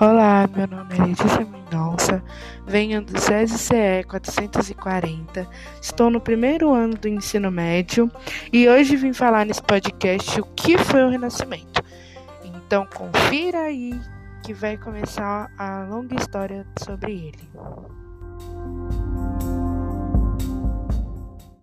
Olá, meu nome é Letícia Mendonça, venho do SESI CE 440, estou no primeiro ano do ensino médio e hoje vim falar nesse podcast o que foi o Renascimento. Então confira aí que vai começar a longa história sobre ele.